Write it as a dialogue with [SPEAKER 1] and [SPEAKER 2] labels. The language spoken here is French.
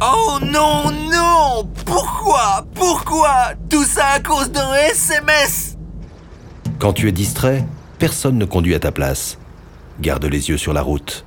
[SPEAKER 1] Oh non, non Pourquoi Pourquoi Tout ça à cause d'un SMS
[SPEAKER 2] Quand tu es distrait, personne ne conduit à ta place. Garde les yeux sur la route.